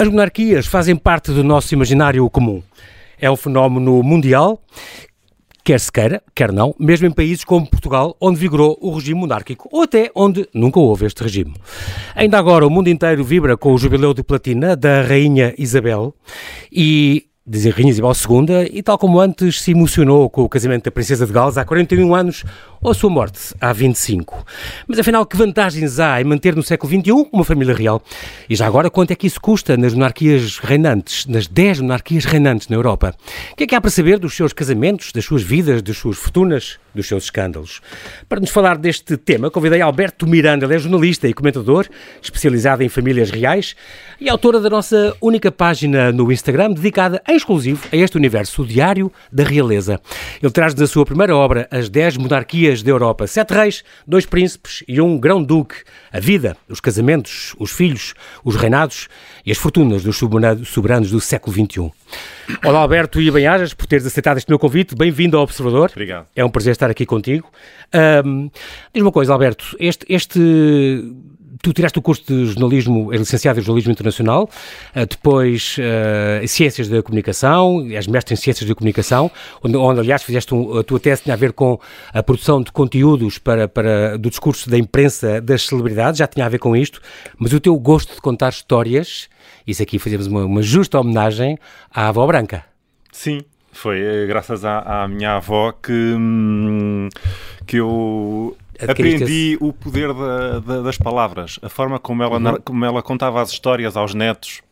As monarquias fazem parte do nosso imaginário comum. É um fenómeno mundial, quer se queira, quer não, mesmo em países como Portugal, onde vigorou o regime monárquico, ou até onde nunca houve este regime. Ainda agora, o mundo inteiro vibra com o jubileu de platina da Rainha Isabel e dizer Rainha Isabel II, e tal como antes se emocionou com o casamento da Princesa de Gales há 41 anos, ou a sua morte há 25. Mas afinal, que vantagens há em manter no século XXI uma família real? E já agora, quanto é que isso custa nas monarquias reinantes, nas 10 monarquias reinantes na Europa? O que é que há para saber dos seus casamentos, das suas vidas, das suas fortunas, dos seus escândalos? Para nos falar deste tema, convidei Alberto Miranda, ele é jornalista e comentador, especializado em famílias reais e autora da nossa única página no Instagram dedicada em exclusivo a este universo, o Diário da Realeza. Ele traz da sua primeira obra as 10 monarquias monarquias da Europa. Sete reis, dois príncipes e um grão-duque. A vida, os casamentos, os filhos, os reinados e as fortunas dos soberanos do século XXI. Olá, Alberto e bem-ajas, por teres aceitado este meu convite. Bem-vindo ao Observador. Obrigado. É um prazer estar aqui contigo. Um, diz uma coisa, Alberto, este, este tu tiraste o curso de jornalismo, é licenciado em jornalismo internacional, eh, depois uh, ciências da comunicação, és mestre em ciências da comunicação, onde, onde aliás fizeste um, a tua tese tinha a ver com a produção de conteúdos para, para do discurso da imprensa das celebridades, já tinha a ver com isto, mas o teu gosto de contar histórias, isso aqui fazemos uma, uma justa homenagem à avó branca. Sim, foi eh, graças à, à minha avó que, hum, que eu Aprendi o poder da, da, das palavras, a forma como ela, uhum. como ela contava as histórias aos netos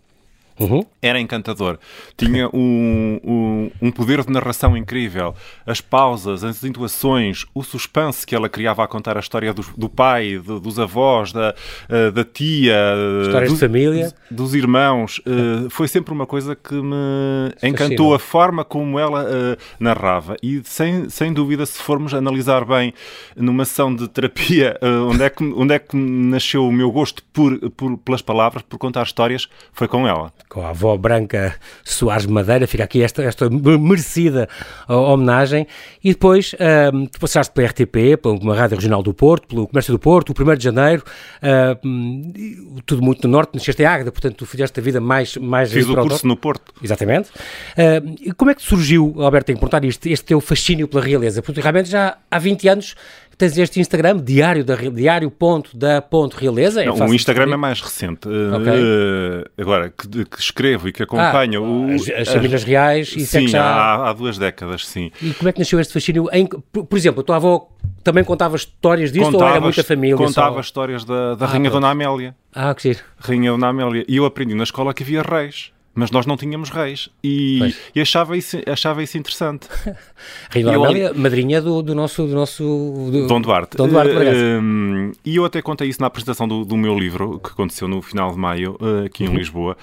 Uhum. Era encantador. Tinha um, um, um, poder de narração incrível. As pausas, as intuações, o suspense que ela criava a contar a história do, do pai, do, dos avós, da, uh, da tia, Histórias do, de família, dos, dos irmãos. Uh, foi sempre uma coisa que me encantou a forma como ela uh, narrava. E sem, sem dúvida, se formos analisar bem numa sessão de terapia, onde, é que, onde é que nasceu o meu gosto por, por, pelas palavras, por contar histórias, foi com ela com a avó branca Soares Madeira, fica aqui esta, esta merecida homenagem, e depois um, tu passaste pela RTP, pela Rádio Regional do Porto, pelo Comércio do Porto, o 1 de Janeiro, uh, tudo muito no Norte, nasceste em Águeda, portanto tu fizeste a vida mais... mais Fiz o curso no Porto. Exatamente. Uh, como é que surgiu, Alberto, tenho que perguntar isto, este teu fascínio pela realeza? Porque realmente já há 20 anos tens este Instagram, diário, da, diário ponto da ponto realeza. É Não, o Instagram é mais recente. Okay. Uh, agora, que, que, escrevo e que acompanho... Ah, o, as, as famílias reais, isso sim, é já... há, há, duas décadas, sim. E como é que nasceu este fascínio? Em, por, por, exemplo, a tua avó também contava histórias disto contava, ou era muita família Contava só? histórias da, da ah, Rainha Dona Amélia. Ah, que giro. Rainha Dona Amélia. E eu aprendi na escola que havia reis mas nós não tínhamos reis e, e achava, isso, achava isso interessante. Rainha Amélia, madrinha do, do nosso... Do nosso do, Dom Duarte. Dom Duarte uh, e eu até contei isso na apresentação do, do meu livro, que aconteceu no final de maio, uh, aqui em uhum. Lisboa,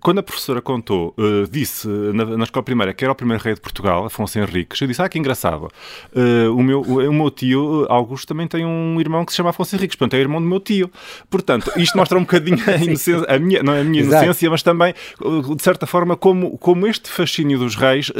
quando a professora contou, uh, disse na, na, escola primária que era o primeiro rei de Portugal, Afonso Henriques, eu disse: Ah, que engraçado. Uh, o, meu, o, meu tio, Augusto, também tem um irmão que se chama Afonso Henriques, portanto é o irmão do meu tio. Portanto, isto mostra um bocadinho a inocência, a minha, não é a minha inocência, mas também, de certa forma, como, como este fascínio dos reis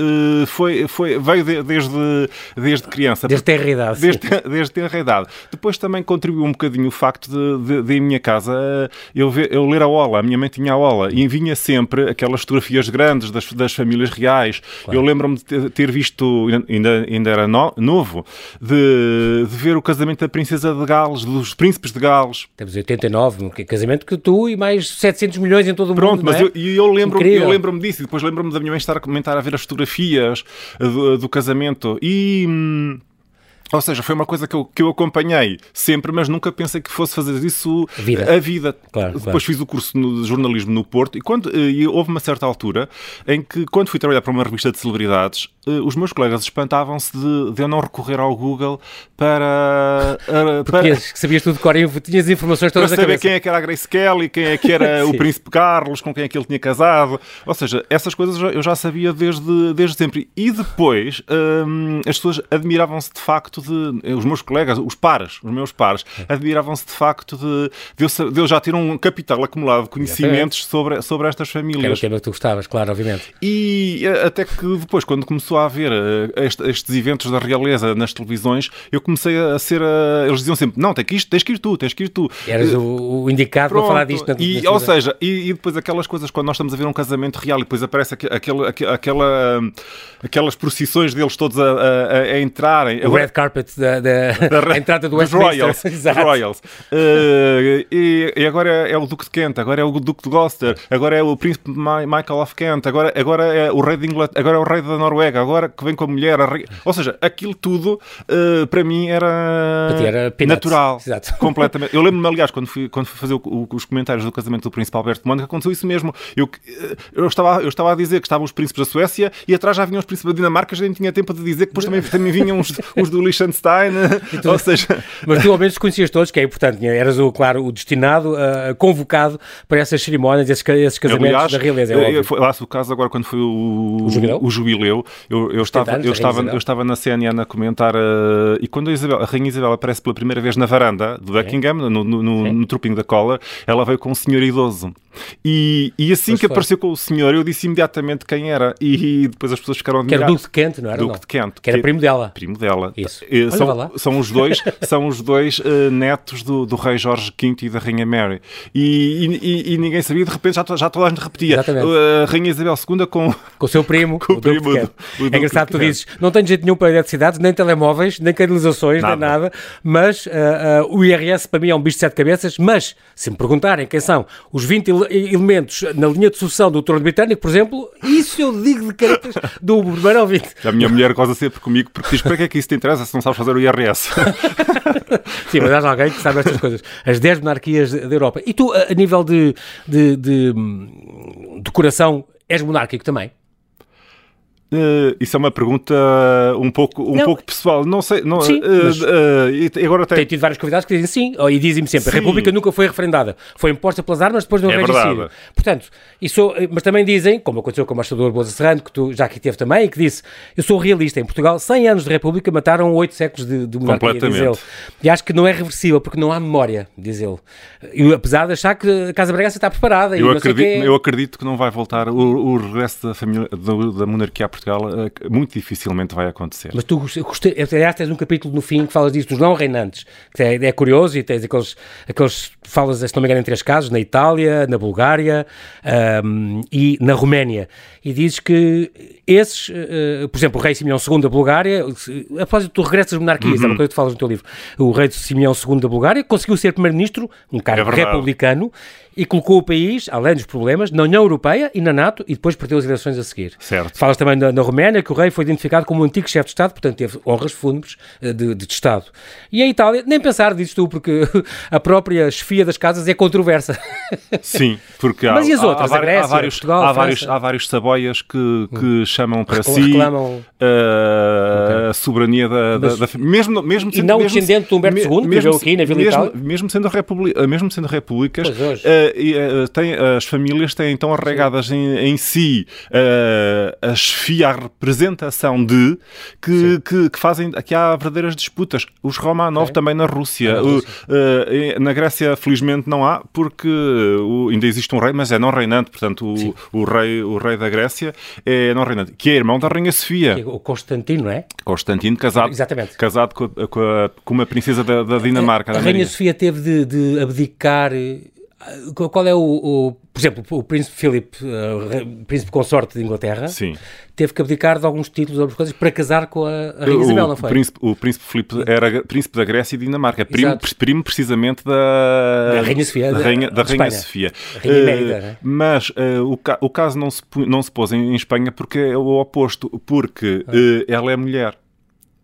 foi, foi, veio de, desde, desde criança. Desde ter idade. Desde, desde ter idade. Depois também contribuiu um bocadinho o facto de, de, de em minha casa eu, ver, eu ler a Ola. A minha mãe tinha a ola e vinha sempre aquelas fotografias grandes das, das famílias reais. Claro. Eu lembro-me de ter visto, ainda, ainda era no, novo, de, de, ver o casamento da princesa de Gales, dos príncipes de Gales. Temos 89, um casamento que tu e mais 700 milhões em todo o Pronto, mundo. Pronto, mas é? eu, eu lembro-me eu lembro disso e depois lembro-me da minha mãe estar a comentar, a ver as fotografias do, do casamento e... Hum, ou seja, foi uma coisa que eu, que eu acompanhei sempre, mas nunca pensei que fosse fazer isso a vida. A vida. Claro, Depois claro. fiz o curso de jornalismo no Porto e, quando, e houve uma certa altura em que, quando fui trabalhar para uma revista de celebridades, eh, os meus colegas espantavam-se de, de, eu não recorrer ao Google para. Uh, para que sabias tudo de cor, tinhas informações todas Para saber quem é que era a Grace Kelly, quem é que era o Príncipe Carlos, com quem é que ele tinha casado. Ou seja, essas coisas eu já sabia desde, desde sempre. E depois um, as pessoas admiravam-se de facto de. Os meus colegas, os pares, os meus pares, admiravam-se de facto de, de, eu, de eu já ter um capital acumulado de conhecimentos sobre, sobre estas famílias. Era o tema que tu gostavas, claro, obviamente. E até que depois, quando começou começou a haver uh, estes eventos da realeza nas televisões, eu comecei a ser. Uh, eles diziam sempre: não, tens que ir, tens que ir tu, tens que ir tu. Eras o, o indicado Pronto. para falar disto na e, Ou seja, e, e, depois aquelas coisas, quando nós estamos a ver um casamento real e depois aparece aquele, aquela, aquelas procissões deles todos a, a, a entrarem. O red carpet da, da, da entrada do Royals. Royals. Uh, e, e, agora é, é, o Duque de Kent, agora é o Duque de Gloucester, agora é o Príncipe Michael of Kent, agora, agora é o Rei de Inglaterra, agora é o Rei da Noruega, agora que vem com a mulher. A. Ou seja, aquilo tudo uh, para mim era, era natural. Exato. Completamente. Eu lembro-me, aliás, quando fui, quando fui fazer o, o, os comentários do casamento do Príncipe Alberto de Mônica, aconteceu isso mesmo. Eu, eh, eu, estava, eu estava a dizer que estavam os príncipes da Suécia e atrás já vinham os príncipes da Dinamarca, já nem tinha tempo de dizer que depois também, também vinham os, os do Liechtenstein. Tu, ou seja... Mas tu ao menos conhecias todos, que é importante. Eras, o, claro, o destinado, uh, convocado para essas cerimónias, esses, esses casamentos Aliás, da realeza. É foi lá o caso agora quando foi o, o jubileu, o jubileu eu, eu, estava, eu, estava, eu estava na CNN a comentar uh, e quando a, Isabel, a Rainha Isabel aparece pela primeira vez na varanda do Buckingham, no, no, no, no Trooping da Collar, ela veio com um senhor idoso. E, e assim que apareceu com o senhor, eu disse imediatamente quem era. E depois as pessoas ficaram admiradas. Que era Duque de Kent, não era? Duque não? de Kent. Que era primo dela. Primo dela. Isso. E, são, são os dois, são os dois uh, netos do, do rei Jorge V e da rainha Mary. E, e, e, ninguém sabia, de repente já, já toda a gente repetia. Exatamente. Uh, a rainha Isabel II com... Com o seu primo, com o, primo do, do, É engraçado, tu dizes, não tenho jeito nenhum para eletricidade, nem telemóveis, nem canalizações, nada. nem nada, mas uh, o IRS para mim é um bicho de sete cabeças, mas se me perguntarem quem são os 20 elementos na linha de sucessão do trono britânico, por exemplo, isso eu digo de caretas do primeiro ouvinte. A minha mulher goza sempre comigo porque diz: para que é que isso te interessa se não sabes fazer o IRS? Sim, mas há alguém que sabe estas coisas. As 10 monarquias da Europa. E tu, a nível de, de, de hum, decoração, és monárquico também? Uh, isso é uma pergunta um pouco, um pouco pessoal. Não sei. Não, sim, uh, uh, agora tem... tem tido vários convidados que dizem sim, e dizem-me sempre: sim. a República nunca foi referendada. Foi imposta pelas armas depois do é regicídio. Portanto, isso, mas também dizem, como aconteceu com o embaixador Boza Serrano, que tu já aqui teve também, e que disse: Eu sou realista. Em Portugal, 100 anos de República mataram 8 séculos de, de monarquia, diz ele. E acho que não é reversível, porque não há memória, diz ele. E, apesar de achar que a Casa Bragança está preparada. Eu, acredito, eu acredito que não vai voltar o, o regresso da, família, da, da monarquia a Portugal eh, muito dificilmente vai acontecer. Mas tu, gostei, aliás, tens um capítulo no fim que falas disso dos não reinantes, que é, é curioso e tens aqueles, aqueles, falas, se não me engano, em três casos, na Itália, na Bulgária um, e na Roménia. E dizes que esses, uh, por exemplo, o rei Simeão II da Bulgária, a propósito, tu regressas monarquias, uhum. é uma coisa que tu falas no teu livro, o rei Simeão II da Bulgária conseguiu ser primeiro-ministro, um cargo é republicano, e colocou o país, além dos problemas, na União Europeia e na NATO e depois perdeu as eleições a seguir. Certo. Falas também na, na Roménia que o rei foi identificado como um antigo chefe de Estado, portanto teve honras fúnebres eh, de, de, de, Estado. E a Itália, nem pensar, dizes tu, porque a própria chefia das casas é controversa. Sim, porque há, Mas e as outras? Há, há, Grécia, há vários, Portugal, há, vários, há vários saboias que, que hum. Chamam para si reclamam... Uh, okay. a soberania da, da, da mesmo, mesmo E não mesmo, descendente de Humberto II, que viveu aqui na Vila mesmo, Itália? Mesmo sendo, república, mesmo sendo repúblicas, uh, uh, tem, as famílias têm então arregadas em, em, si uh, a chefia, a representação de que, que, que, fazem que há verdadeiras disputas. Os Romanov okay. também na Rússia. Na, Rússia. Uh, na Grécia, felizmente, não há, porque ainda existe um rei, mas é não reinante. Portanto, o, o, rei, o rei da Grécia é não reinante, que é irmão da Rainha Sofia. O Constantino, não é? Constantino, casado, Exatamente. casado com, a, com, a, com uma princesa da, da Dinamarca. A, a Rainha Sofia teve de, de abdicar qual é o, o, por exemplo, o príncipe Philip, uh, príncipe consorte de Inglaterra, Sim. teve que abdicar de alguns títulos, algumas coisas, para casar com a, a Rainha Isabel, não foi? O príncipe, o príncipe Filipe era príncipe da Grécia e Dinamarca, primo, primo precisamente da, da Rainha Sofia, da, Rainha, da Rainha Sofia. Rainha Emérita, uh, né? Mas uh, o, ca, o, caso não se, não se pôs em, em, Espanha porque é o oposto, porque ah. ela é mulher.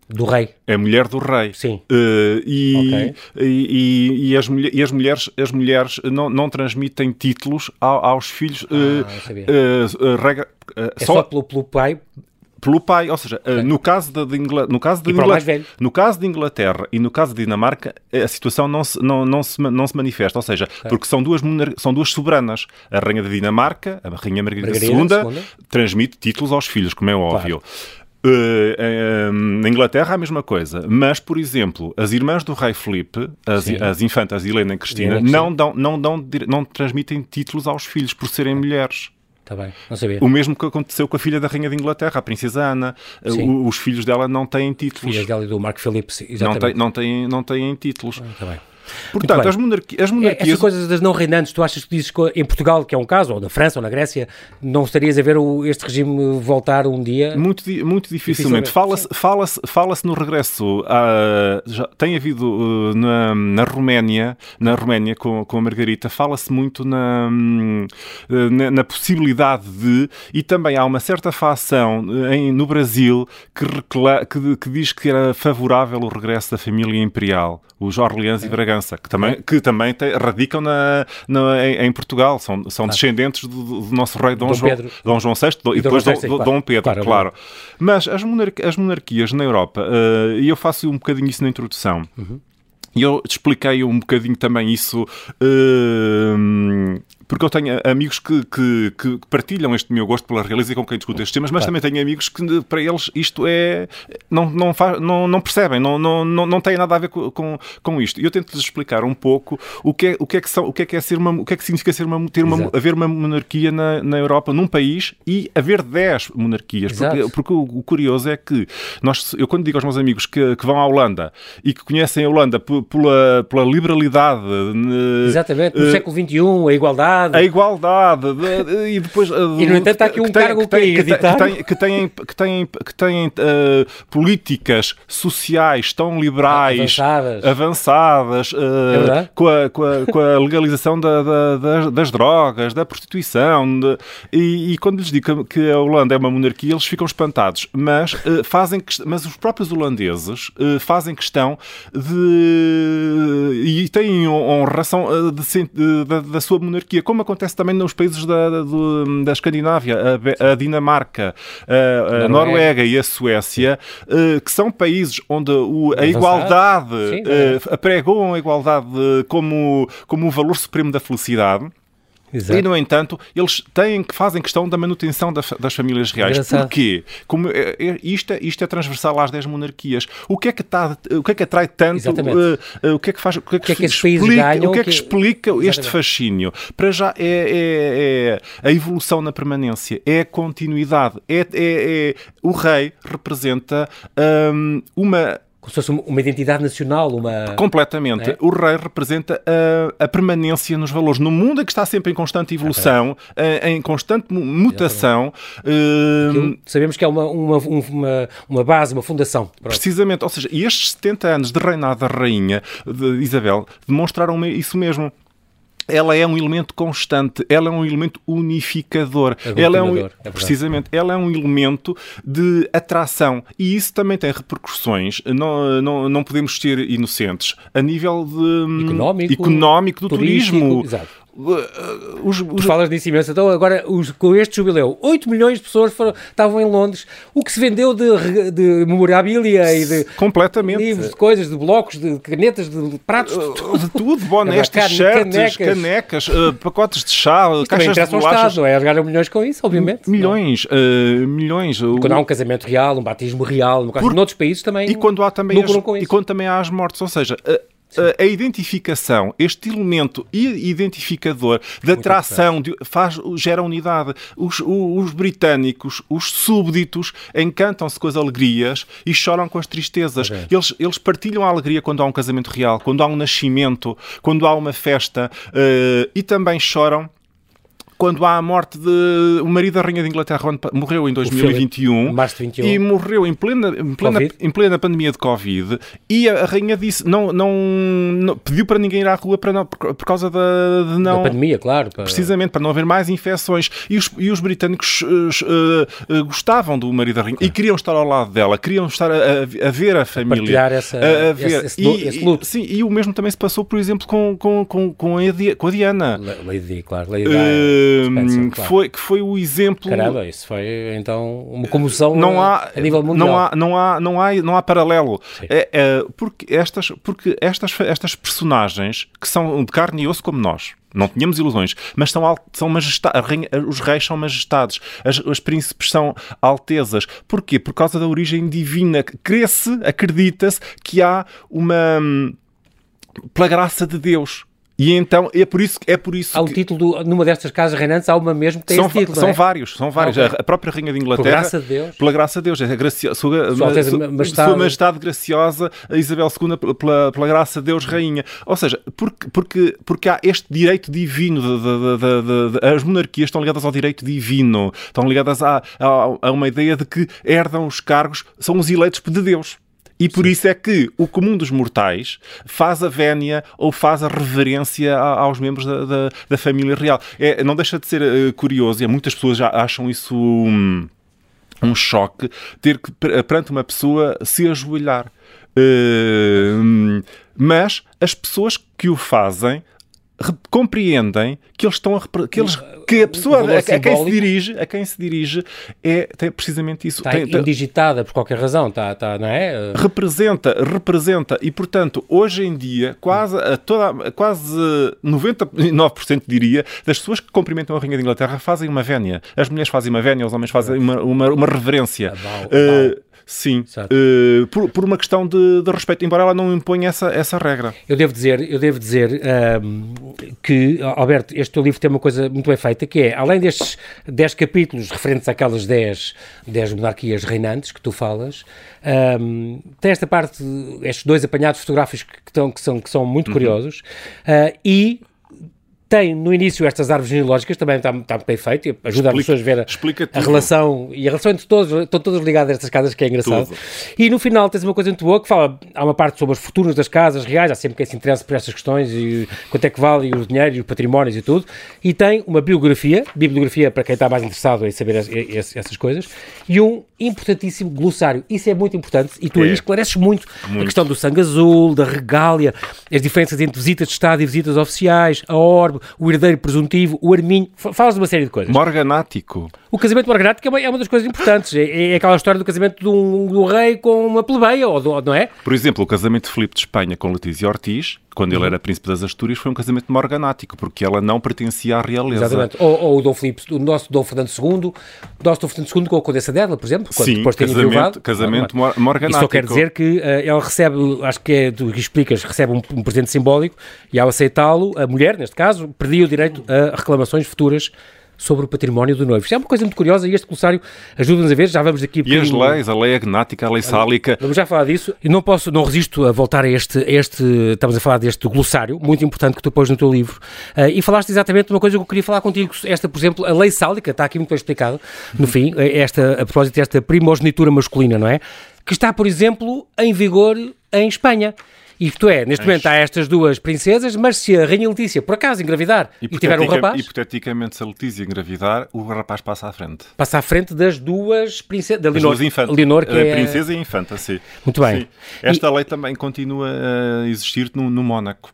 Do rei. É mulher do rei. Sim. Uh, e, okay. e, e, e, as, e as mulheres, as mulheres não, não transmitem títulos aos filhos. Uh, uh, regra, é só, só pelo, pelo, pai? Pelo pai, ou seja, no caso de, Ingl... no caso de Inglaterra, no caso de Inglaterra e no caso de Dinamarca, a situação não se, não, não se, não se manifesta, ou seja, porque são duas, são duas soberanas. A rainha da Dinamarca, a rainha Margarida, Margarida II, transmite títulos aos filhos, como é óbvio. Claro. Uh, na Inglaterra a mesma coisa, mas por exemplo, as irmãs do rei Felipe, as, as infantas Helena e Cristina, não, dão, não, dão, não transmitem títulos aos filhos por serem mulheres. Tá bem, não sabia. O mesmo que aconteceu com a filha da Rainha de Inglaterra, a Princesa Ana. O, os filhos dela não têm títulos. Filhas dela e do Marco Filipe, não, tem, não, têm, não têm títulos. Ah, tá bem. Portanto, as, monarqui as monarquias. Essas coisas das não reinantes, tu achas que dizes que em Portugal, que é um caso, ou na França ou na Grécia, não estarias a ver o, este regime voltar um dia? Muito, muito dificilmente. Fala-se fala fala no regresso. A, já, tem havido uh, na, na Roménia, na Roménia com, com a Margarita, fala-se muito na, hum, na, na, possibilidade de, e também há uma certa facção uh, em, no Brasil que, recla, que, que diz que era favorável o regresso da família imperial, os Orleans é. e Bragança, que também, é. que também te, radicam na, na em, em, Portugal, são, são claro. descendentes do, do, nosso rei Dom, Dom, João, Dom João VI e, e depois Dom, Dom, Dom Pedro, claro. claro. Mas as, monarquias, as monarquias na Europa, uh, e eu faço um bocadinho isso na introdução, uhum. E eu expliquei um bocadinho também isso uh, porque eu tenho amigos que, que, que, partilham este meu gosto pela realeza e com quem discuto estes temas, mas claro. também tenho amigos que para eles isto é. não, não, faz, não, não percebem, não, não, não, não tem nada a ver com, com, com isto. E eu tento-lhes explicar um pouco o que é, o que é que são, o que é que é ser uma, o que é que significa ser uma, ter uma, haver uma monarquia na, na Europa, num país e haver 10 monarquias. Porque, porque o, o, curioso é que nós, eu quando digo aos meus amigos que, que vão à Holanda e que conhecem a Holanda pela, pela liberalidade. Exatamente, no uh, século XXI, a igualdade igualdade. A igualdade. e depois. E no entanto há aqui um cargo que, tem, que, têm, que têm, que têm uh, políticas sociais tão liberais, avançadas, uh, é com, a, com, a, com, a, legalização da, da, das, drogas, da prostituição. E, quando lhes digo que a Holanda é uma monarquia, eles ficam espantados. Mas, fazem, mas os próprios holandeses fazem questão de. e têm da, da sua monarquia como acontece também nos países da, da, da Escandinávia, a, a Dinamarca, a, a Noruega. E a Suécia, uh, que são países onde o, a igualdade, uh, apregam a igualdade como, como o valor supremo da felicidade. Exato. E, no entanto, eles têm, fazem questão da manutenção das, das famílias reais. Engraçado. Porquê? Como, é, é, isto, é, isto é transversal às 10 monarquias. O que é que, tá, o que, é que atrai tanto? Uh, uh, o que é que faz? O que é que, que, é que explica, ganham, o que é que, que explica Exatamente. este fascínio? Para já é, é, é, a evolução na permanência, é a continuidade. É, é o rei representa um, uma como se fosse uma identidade nacional, uma... Completamente. É? O rei representa a, a, permanência nos valores. No mundo em que está sempre em constante evolução, é. em constante mutação... Uh... Sabemos que é uma, uma, uma, uma base, uma fundação. Pronto. Precisamente. Ou seja, estes 70 anos de reinado da rainha de Isabel demonstraram isso mesmo ela é um elemento constante, ela é um elemento unificador, ela é um, é precisamente, ela é um elemento de atração e isso também tem repercussões. Não, não, não podemos ser inocentes a nível de, económico, económico do turismo. Exato. Os, os... Tu falas disso imenso. Então, agora, os, com este jubileu, 8 milhões de pessoas foram, estavam em Londres. O que se vendeu de, de memorabilia e de Completamente. livros, de coisas, de blocos, de canetas, de pratos, de tudo. De tudo bonés, t-shirts, canecas, canecas uh, pacotes de chá, Isto caixas de bolachas. Estado, é? Ganham milhões com isso, obviamente. Milhões, uh, milhões. Quando há um casamento real, um batismo real, no caso, Por... noutros países também. E quando há também as, e quando também há as mortes, ou seja, uh, a identificação, este elemento identificador de atração, de, faz, gera unidade. Os, os, britânicos, os súbditos, encantam-se com as alegrias e choram com as tristezas. Okay. Eles, eles partilham a alegria quando há um casamento real, quando há um nascimento, quando há uma festa uh, e também choram quando há a morte de. O marido da Rainha de Inglaterra morreu em 2021, março 21. e morreu em plena, em, plena, em plena pandemia de Covid. E a, Rainha disse: não, não, não, pediu para ninguém ir à rua para não, por, por causa da, de não. Da pandemia, claro. Para... Precisamente, para não haver mais infecções. E os, e os britânicos uh, uh, gostavam do marido da Rainha claro. e queriam estar ao lado dela, queriam estar a, a, a ver a família. A essa, a, ver. Esse, esse, esse luto. E, sim, e o mesmo também se passou, por exemplo, com, com, com, com, a, com a Diana. Lady, claro. Lady uh, Spencer, que, foi, que foi o exemplo. Caramba, isso foi então uma comoção não há, a nível mundial. Não há, não há, não há, não há paralelo. É, é, porque estas, porque estas, estas personagens que são de carne e osso como nós, não tínhamos ilusões, mas são, são majestades, os reis são majestades, as, as príncipes são altezas. Porquê? Por causa da origem divina. Crê-se, acredita-se que há uma. Hum, pela graça de Deus E então é por isso, é por isso Há o título, do, numa destas casas reinantes, há uma mesmo que tem são, esse título, são é? vários, são vários. Ok. A, a própria Rainha de Inglaterra. Por graça de Deus. Pela graça de Deus. É gracia, sua, Sua sua- Majestade. Sua Majestade graciosa, a Isabel II, pela, pela graça de Deus, Rainha. Ou seja, porque, porque, porque há este direito divino. de- de- de- as monarquias estão ligadas ao direito divino. Estão ligadas a, a, a uma ideia de que herdam os cargos, são os eleitos de Deus. E por isso é que o comum dos mortais faz a vénia ou faz a reverência aos membros da, da, da família real. É, não deixa de ser eh, curioso, e muitas pessoas já acham isso um, um choque, ter que, per- perante uma pessoa, se ajoelhar. Eh, mas as pessoas que o fazem compreendem que eles estão a que, eles, que a pessoa a, a quem se dirige a quem se dirige é tem precisamente isso Está Tem- indigitada por qualquer razão, está, está, não é? representa, representa e portanto hoje em dia quase a toda, a quase 99% diria das pessoas que cumprimentam a Rainha de Inglaterra fazem uma vénia. As mulheres fazem uma vénia, os homens fazem uma, uma, uma reverência. Aval, Eh, aval. Sim. Eh, por, por uma questão de, de respeito, embora ela não imponha essa, essa regra. Eu devo dizer, eu devo dizer ahm, que, Alberto, este teu livro tem uma coisa muito bem feita, que é, além destes 10 capítulos referentes àquelas 10, 10 monarquias reinantes que tu falas, ahm, tem esta parte, estes dois apanhados fotográficos que, estão, que, são, que são Uhum. muito curiosos, ah, e tem no início estas árvores genealógicas, também está, está bem feito, ajuda as Explica- pessoas a ver a, a relação, e a relação entre todos, estão todas ligadas a estas casas, que é engraçado. Tudo. E no final tens uma coisa muito boa que fala, há uma parte sobre as fortunas das casas reais, há sempre quem se interessa por estas questões e quanto é que vale e o dinheiro e os patrimónios e tudo. E tem uma biografia, bibliografia para quem está mais interessado em saber es- es- essas coisas, e um importantíssimo glossário. Isso é muito importante e tu aí É. esclareces muito, a Muito. questão do sangue azul, da regália, as diferenças entre visitas de Estado e visitas oficiais, a orbe, o herdeiro presuntivo, o arminho, Fa- falas de uma série de coisas. Morganático. O casamento morganático é uma, é uma das coisas importantes. É, é aquela história do casamento de um, um rei com uma plebeia, ou, do- não é? Por exemplo, o casamento de Filipe de Espanha com Letícia Ortiz, quando Uhum. ele era príncipe das Astúrias, foi um casamento morganático, porque ela não pertencia à realeza. Exatamente. Ou, ou o Dom Filipe, o nosso Dom Fernando II, o nosso Dom Fernando II com a Condessa Dela, por exemplo, quando Sim, depois de ter casamento- enviuvado. casamento Não, não. mor- morganático. Isso só quer dizer que eh, ela recebe, acho que é tu que explicas, recebe um, um presente simbólico e ao aceitá-lo, a mulher, neste caso, perdia o direito a reclamações futuras sobre o património do noivo. Isto é uma coisa muito curiosa e este glossário ajuda-nos a ver, já vamos aqui... um E as leis, a lei agnática, a lei sálica, Vamos já falar disso. E não posso, não resisto a voltar a este, a este estamos a falar deste glossário, muito importante que tu pôs no teu livro. Ah, e falaste exatamente de uma coisa que eu queria falar contigo. Esta, por exemplo, a lei sálica, está aqui muito bem explicado, no fim, esta, a propósito desta primogenitura masculina, não é? Que está, por exemplo, em vigor em Espanha. Isto é, neste momento há estas duas princesas, mas se a Rainha Letícia, por acaso, engravidar e, tiver um rapaz, hipoteticamente, se a Letícia engravidar, o rapaz passa à frente. passa à frente das duas princesas, da As Leonor, duas infantas. Leonor, que a é... princesa e infanta, sim. Muito bem. Sim. Esta lei também continua a existir no, no Mónaco.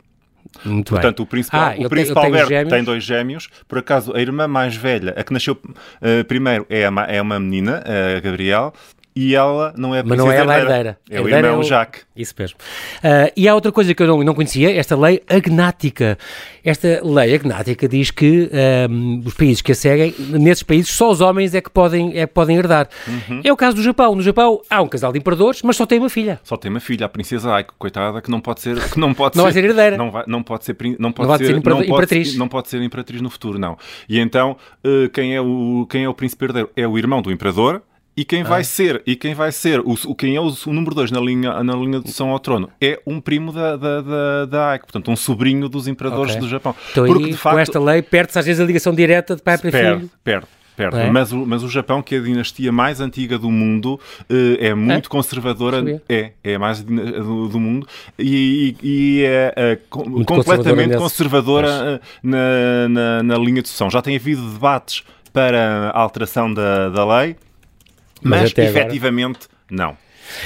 Muito bem. Portanto, o príncipe, Ah, o príncipe tem Alberto tem dois gêmeos. Por acaso, a irmã mais velha, a que nasceu eh, primeiro, é, a é uma menina, a Gabriel, e ela não é a Mas não é ela herdeira. É o irmão é o- Jacques. Isso mesmo. Ah, e há outra coisa que eu não, não conhecia, esta lei agnática. Esta lei agnática diz que ahm, os países que a seguem, nesses países, só os homens é que podem, é que podem herdar. Uhum. É o caso do Japão. No Japão há um casal de imperadores, mas só tem uma filha. Só tem uma filha, a princesa Aiko, coitada, que não pode ser, que não pode Não vai ser herdeira. Não, vai, não pode ser, não pode vai ser, ser impera- não pode- imperatriz. não pode ser imperatriz no futuro, não. E então, eh, quem é o quem é o príncipe herdeiro é o irmão do imperador. E quem Ah. vai ser, e quem vai ser, o, quem é o, o número 2 na linha, na linha de sucessão ao trono é um primo da, da, da, da Aiko, portanto, um sobrinho dos imperadores Ok. do Japão. Então Porque, aí, de facto, com esta lei, perde-se às vezes a ligação direta de pai para Perde, filho. perde. Perde. É? Mas, o, mas o Japão, que é a dinastia mais antiga do mundo, eh, é muito É? conservadora. É, é a mais do, do mundo e, e- é com- completamente conservadora conservadora, eh, na, na, na linha de sucessão. Já tem havido debates para a alteração da, da lei, Mas mas, até agora- efetivamente não.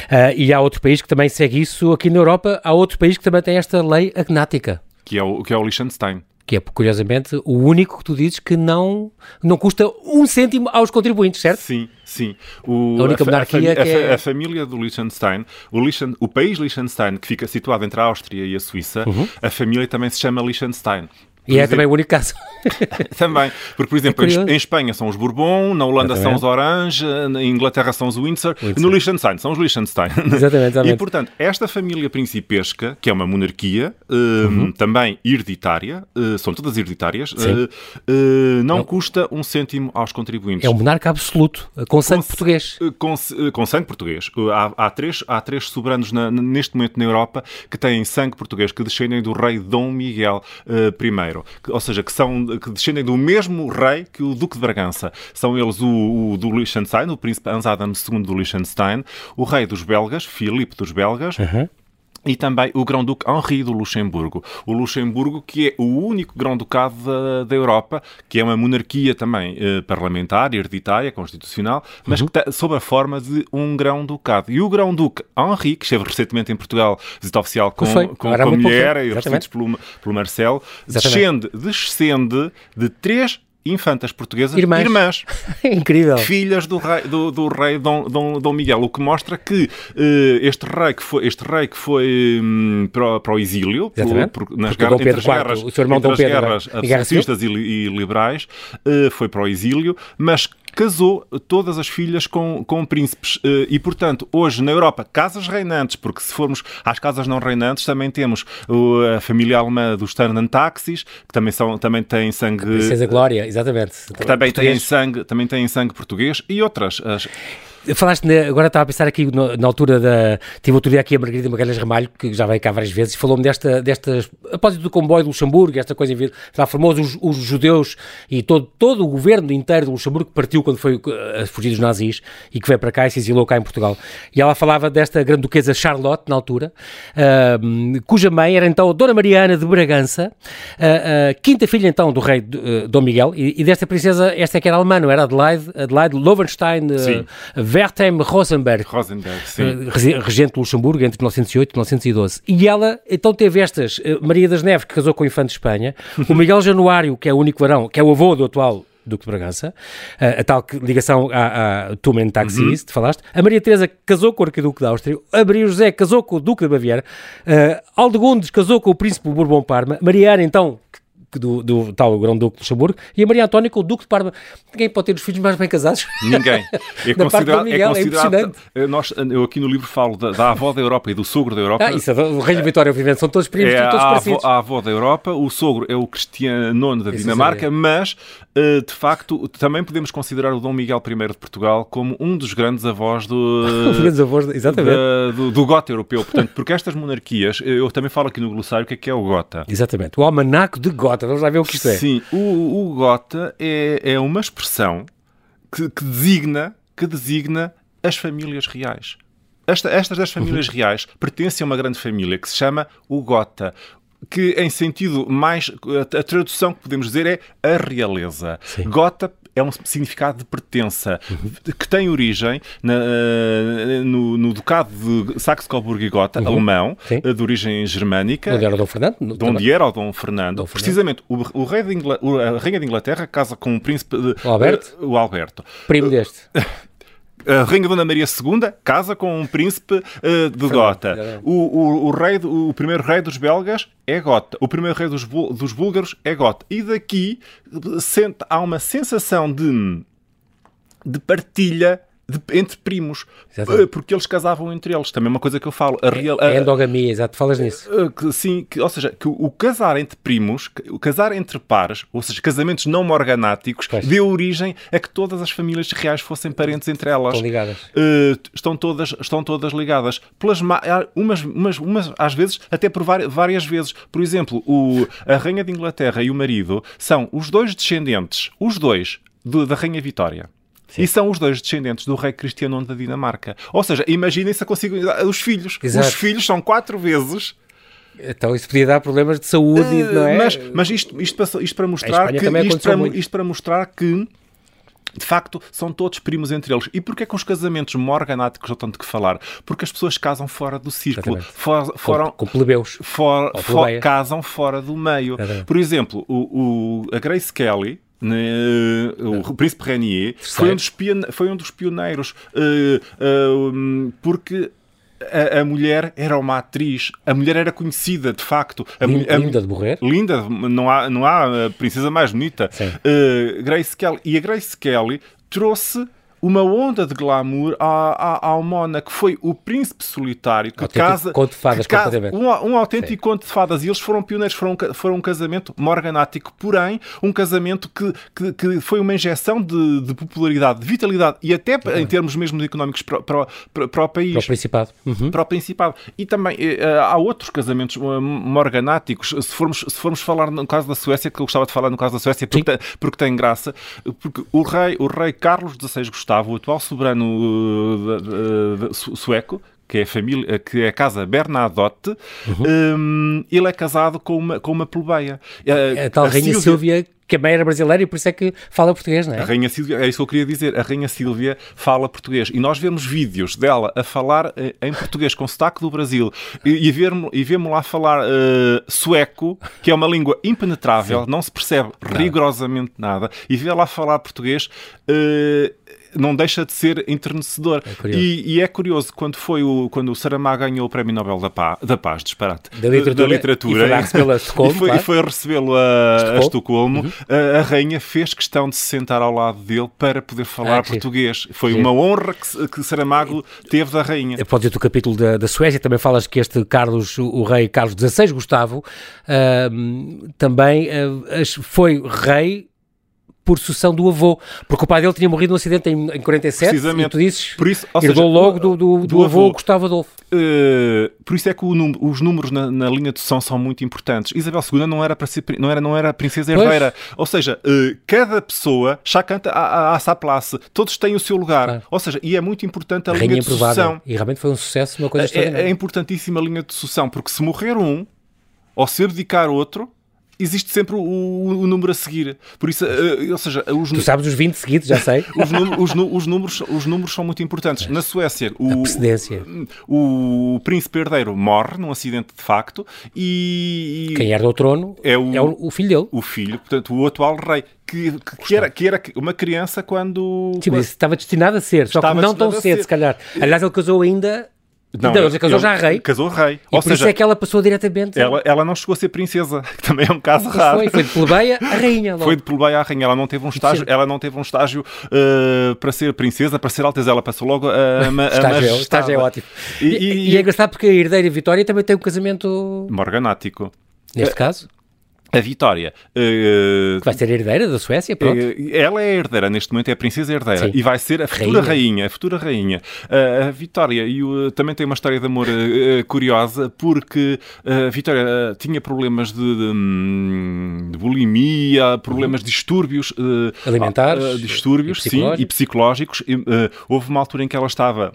Ah, e há outro país que também segue isso. Aqui na Europa, há outro país que também tem esta lei agnática. Que é o, que é o Liechtenstein. que é, curiosamente, o único que tu dizes que não, não custa um cêntimo aos contribuintes, certo? Sim, sim. O, A única fa- monarquia a, é- a família do Liechtenstein, o, Liechten- o país Liechtenstein, que fica situado entre a Áustria e a Suíça, Uhum. a família também se chama Liechtenstein. E é também o único caso. também. Porque, por exemplo, é em Espanha são os Bourbon, na Holanda são os Orange, na Inglaterra são os Windsor, Windsor. no Liechtenstein são os Liechtenstein. Exatamente, exatamente. E, portanto, esta família principesca, que é uma monarquia, uhum. também hereditária, uh, são todas hereditárias, uh, uh, não, não, custa um cêntimo aos contribuintes. É um monarca absoluto, com sangue português. Com, com, sangue português. Há, há, três, há três soberanos na, neste momento na Europa que têm sangue português, que descendem do rei Dom Miguel I. Ou seja, que são que descendem do mesmo rei que o Duque de Bragança. São eles o, o do Liechtenstein, o príncipe Hans Adam II do Liechtenstein, o rei dos belgas, Filipe dos belgas, uhum e também o Grão-Duque Henri do Luxemburgo. O Luxemburgo, que é o único Grão-Ducado da, da, Europa, que é uma monarquia também eh, parlamentar, hereditária, constitucional, mas uhum. que está sob a forma de um Grão-Ducado. E o Grão-Duque Henri, que esteve recentemente em Portugal, visita oficial com, com, com a mulher, e recebidos pelo, pelo Marcelo, descende, descende de três infantas portuguesas, irmãs. irmãs Incrível. Filhas do rei, do, do rei Dom, Dom, Dom, Miguel, o que mostra que uh, este rei que foi, este rei que foi um, para, para, o exílio, por, por, nas guerras, entre as guerras, o seu irmão Dom Pedro, guerras absolutistas e, e, liberais, uh, foi para o exílio, mas casou todas as filhas com, com príncipes. Eh, e, portanto, hoje na Europa, casas reinantes, porque se formos às casas não reinantes, também temos a família alemã dos Taxis, que também, são, também têm sangue. Princesa Glória, exatamente. Que também têm, sangue, também têm sangue português e outras. As, Falaste, agora estava a pensar aqui no, na altura da. Tive outro dia aqui a Margarida Magalhães Ramalho, que já veio cá várias vezes, e falou-me desta, destas. A propósito do comboio de Luxemburgo, esta coisa, lá famoso, os, os, judeus e todo, todo o governo inteiro de Luxemburgo que partiu quando foi a fugir dos nazis e que veio para cá e se exilou cá em Portugal. E ela falava desta grande duquesa Charlotte, na altura, uh, cuja mãe era então Dona Mariana de Bragança, uh, uh, quinta filha então do rei Dom Miguel, e, e, desta princesa, esta é que era alemã, não era Adelaide, Adelaide Lovenstein. Sim Wertheim Rosenberg, Rosenberg sim. regente de Luxemburgo entre 1908 e 1912. E ela então teve estas, eh, Maria das Neves, que casou com o Infante de Espanha, o Miguel Januário, que é o único varão, que é o avô do atual Duque de Bragança, a, a tal ligação a, a Tumen Taxis, uhum. te falaste. A Maria Teresa casou com o Arquiduque da Áustria, a Maria José casou com o Duque de Baviera, uh, Aldegundes casou com o Príncipe Bourbon Parma, Maria Ana, então, do, do tal Grão-Duque de Luxemburgo, e a Maria Antónia com o Duque de Parma. Ninguém pode ter os filhos mais bem casados. Ninguém. É considerado, Miguel, é, considerado é nós, eu aqui no livro falo da, da, avó da Europa e do sogro da Europa. Ah, isso, o Rei de Vitória, obviamente, são todos primos, é todos a parecidos. Avó, a avó da Europa, o sogro é o Cristiano IX da Dinamarca, mas, eh, de facto, também podemos considerar o Dom Miguel I de Portugal como um dos grandes avós do... grandes avós, exatamente. Da, do, do Gota europeu. Portanto, porque estas monarquias, eu também falo aqui no glossário o que é que é o Gota. Exatamente, o almanaco de Gota, vamos lá ver o que isto é. Sim, o, o Gota é, é uma expressão que, que, designa, que designa as famílias reais. Esta, estas das famílias uhum. reais pertencem a uma grande família que se chama o Gota que em sentido mais a, a, tradução que podemos dizer é a realeza. Sim. Gota é um significado de pertença que tem origem na, eh, no, no, Ducado de Saxe-Coburgo e Gotha, uhum. alemão, Sim. Eh, de origem germânica. Onde era o Dom Fernando? De onde era o Dom Fernando. Dom Fernando. Precisamente, o, o rei de Ingl... a rainha de Inglaterra casa com o príncipe... De, o Alberto? Uh, o Alberto. Primo deste. a Rainha Dona Maria II casa com um príncipe uh, de Gota. O, o, o, rei, o primeiro rei dos belgas é Gota. O primeiro rei dos, dos búlgaros é Gota. E daqui sente, há uma sensação de, de partilha de, entre primos, Exatamente. Eh, porque eles casavam entre eles. Também é uma coisa que eu falo. A real, a, é endogamia, exato, falas nisso. Eh, que, sim, que, ou seja, que o casar entre primos, o casar entre pares, ou seja, casamentos não morganáticos, pois. deu origem a que todas as famílias reais fossem parentes entre elas. Estão ligadas. Uh, estão, todas, estão todas ligadas. Pelas, umas, umas, umas, às vezes, até por várias vezes. Por exemplo, o, a Rainha de Inglaterra e o marido são os dois descendentes, os dois, do, da Rainha Vitória. Sim. E são os dois descendentes do rei Cristiano da Dinamarca. Ou seja, imaginem-se a consigo os filhos. Exato. Os filhos são quatro vezes então isso podia dar problemas de saúde, uh, não é? Mas, mas isto, isto, para, isto para mostrar que isto para, isto para, mostrar que de facto, são todos primos entre eles. E porquê que os casamentos morganáticos não tanto que falar? Porque as pessoas casam fora do círculo. For, foram, com, com plebeus. For, for, casam fora do meio. Exatamente. Por exemplo, o, o, a Grace Kelly, o príncipe Renier foi um, dos foi um dos pioneiros uh, uh, porque a, a, mulher era uma atriz, a mulher era conhecida, de facto. A, linda, a, linda de morrer. Linda, não há, não há princesa mais bonita. Uh, Grace Kelly. E a Grace Kelly trouxe uma onda de glamour ao Mona, que foi o príncipe solitário que autêntico casa. Conto de fadas, que casa um, um, autêntico Sim. conto de fadas. E eles foram pioneiros, foram, foram um casamento morganático, porém, um casamento que, que, que foi uma injeção de, de, popularidade, de vitalidade e até uhum. em termos mesmo económicos para, para, para, para, o país. Para o Principado. Uhum. Para o Principado. E também uh, há outros casamentos uh, morganáticos. Se formos, se formos falar no caso da Suécia, que eu gostava de falar no caso da Suécia, porque, tem, porque tem graça, porque o rei, o rei Carlos XVI Gustavo, o atual soberano uh, sueco, que é a família, que é a casa Bernadotte, uhum. um, ele é casado com uma, com uma plebeia. A, a tal a rainha Silvia, Silvia que também era brasileira e por isso é que fala português, não é? A Rainha Sílvia, é isso que eu queria dizer, a Rainha Sílvia fala português e nós vemos vídeos dela a falar eh, em português com sotaque do Brasil e, e, e vemos lá falar uh, sueco, que é uma língua impenetrável, Sim. não se percebe rigorosamente nada, e lá falar português. Uh, não deixa de ser enternecedor. É e, e, é curioso, quando foi o, quando o Saramago ganhou o Prémio Nobel da Paz, da Paz disparate, da literatura, da literatura e foi, a Estocolmo, e foi, claro. foi recebê-lo a Estocolmo, a Estocolmo uhum. a, a, rainha fez questão de se sentar ao lado dele para poder falar ah, português. Foi uma honra que, que Saramago teve da rainha. Pode dizer o capítulo da, da Suécia, também falas que este Carlos, o rei Carlos XVI Gustavo, uh, também uh, foi rei por sucessão do avô, porque o pai dele tinha morrido num acidente em, em 47, Precisamente. e tu dizes, por isso, ou herdou seja, logo do, do, do, do avô, avô Gustavo Adolfo. Uh, por isso é que os números na, na, linha de sucessão são muito importantes. Isabel II não era, para ser, não era, não era princesa herdeira, pois. ou seja, uh, cada pessoa já canta a sua place, todos têm o seu lugar, claro. ou seja, e é muito importante a, a linha de sucessão. E realmente foi um sucesso, uma coisa é, é importantíssima a linha de sucessão, porque se morrer um, ou se abdicar outro, existe sempre o, o, número a seguir. Por isso, uh, ou seja, os Tu sabes os 20 seguidos, já sei. os, os, os, números, os números são muito importantes. Na Suécia, o, o, o, príncipe herdeiro morre num acidente de facto e. Quem herda o trono é o, é o, filho dele. O filho, portanto, o atual rei. Que, que, que, era, que era uma criança quando. Sim, mas estava destinado a ser, só que não tão cedo, se calhar. Aliás, ele casou ainda não, não ele casou já rei. Casou rei. E Ou por seja, isso é que ela passou diretamente. Ela, ela não chegou a ser princesa, que também é um caso raro. Foi, foi de plebeia a rainha. Logo. Foi de plebeia a rainha. Ela não teve um estágio, ela não teve um estágio uh, para ser princesa, para ser alteza. Ela passou logo a, a, a estágio, é estágio é ótimo. E, e, e, é engraçado porque a herdeira Vitória também tem um casamento... Morganático. Neste uh, caso? A Vitória. Uh, que vai ser herdeira da Suécia, pronto. Uh, ela é herdeira, neste momento é a princesa herdeira. Sim. E vai ser a futura rainha, rainha a futura rainha. Uh, a Vitória e o, também tem uma história de amor curiosa, porque a Vitória tinha problemas de, de, de bulimia, problemas uhum. de distúrbios alimentares, distúrbios, e sim, e psicológicos. E, houve uma altura em que ela estava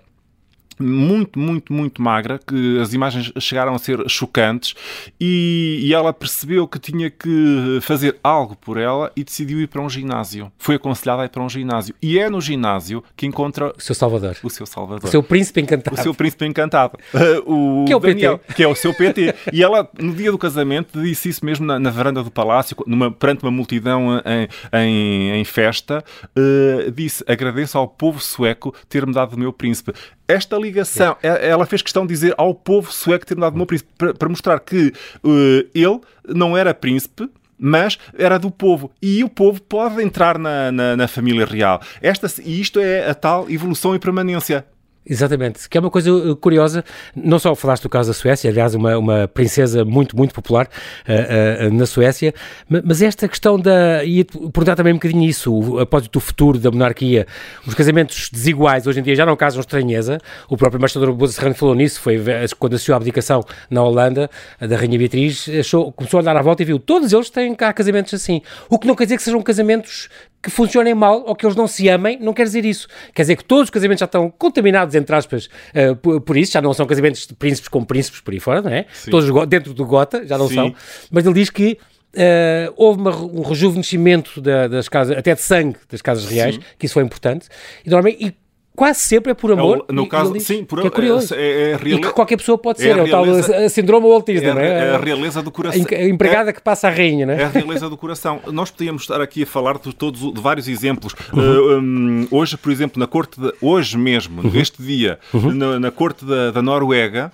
muito, muito, muito magra, que as imagens chegaram a ser chocantes e, e, ela percebeu que tinha que fazer algo por ela e decidiu ir para um ginásio. Foi aconselhada a ir para um ginásio. E é no ginásio que encontra o seu Salvador. O seu Salvador. O seu príncipe encantado. O seu príncipe encantado. o que é o Daniel, PT. Que é o seu PT. e ela, no dia do casamento, disse isso mesmo na, na varanda do palácio, numa, perante uma multidão em, em, em festa. Uh, disse: Agradeço ao povo sueco ter-me dado o meu príncipe esta ligação, é. ela fez questão de dizer ao povo sueco ter dado meu príncipe, para, para mostrar que uh, ele não era príncipe, mas era do povo. E o povo pode entrar na, na, na família real. Esta, e isto é a tal evolução e permanência. Exatamente, que é uma coisa uh, curiosa, não só falaste do caso da Suécia, aliás, uma, uma princesa muito, muito popular uh, uh, na Suécia, mas esta questão da. e perguntar também um bocadinho isso, após o futuro da monarquia, os casamentos desiguais hoje em dia já não causam estranheza, o próprio embaixador Boza Serrano falou nisso, foi quando assistiu a abdicação na Holanda, da Rainha Beatriz, achou, começou a dar à volta e viu, todos eles têm cá casamentos assim, o que não quer dizer que sejam casamentos que funcionem mal ou que eles não se amem, não quer dizer isso. Quer dizer que todos os casamentos já estão contaminados, entre aspas, uh, por, por, isso, já não são casamentos de príncipes com príncipes por aí fora, não é? Sim. Todos dentro do Gota, já não Sim. são. Mas ele diz que Uh, houve uma, um rejuvenescimento da, das casas, até de sangue das casas reais, Sim. que isso foi importante. E, normalmente, e quase sempre é por amor. É o- no e- caso, e sim, por que é curioso. é, é, E que qualquer pessoa pode é ser, é, o tal síndrome autismo, é a- não é? é a realeza do coração. A em- a empregada que passa a rainha, não é? É a realeza do coração. Nós podíamos estar aqui a falar de todos de vários exemplos. Uhum. Uh, um, hoje, por exemplo, na corte de, hoje mesmo, Uhum. este dia, na, na corte da, da Noruega,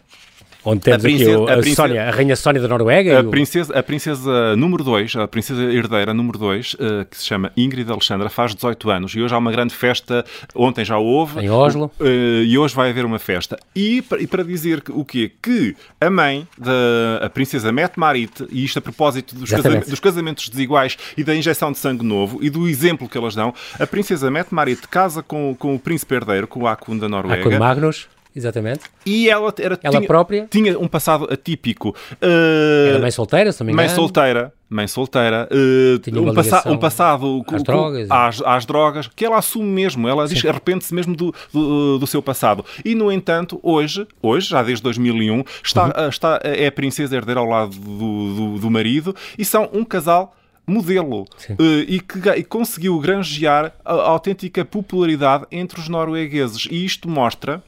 Onde temos A aqui princesa- o- a a, princesa- Sónia, a rainha Sónia da Noruega. a o- princesa, a princesa número 2, a princesa herdeira número 2, que se chama Ingrid Alexandra, faz 18 anos e hoje há uma grande festa. Ontem já houve. Em Oslo. Uh, e hoje vai haver uma festa. E, e para dizer que, o quê? Que a mãe da a princesa Mette Marit, e isto a propósito dos, casam- dos casamentos desiguais e da injeção de sangue novo e do exemplo que elas dão, a princesa Mette Marit casa com, com o príncipe herdeiro, com o Akun da Noruega. com Magnus, exatamente. E ela, era, Ela tinha, própria? tinha um passado atípico. Uh, Era mãe solteira, se não me Mãe engano. solteira, mãe solteira, uh, Tinha um, passa- um passado às co- drogas. às, às drogas, que ela assume mesmo, ela diz arrepende-se mesmo do, do, do seu passado. E, no entanto, hoje, hoje já desde 2001, está, Uhum. uh, está, é a princesa herdeira ao lado do, do, do marido e são um casal modelo uh, e que e conseguiu granjear a, a autêntica popularidade entre os noruegueses. E isto mostra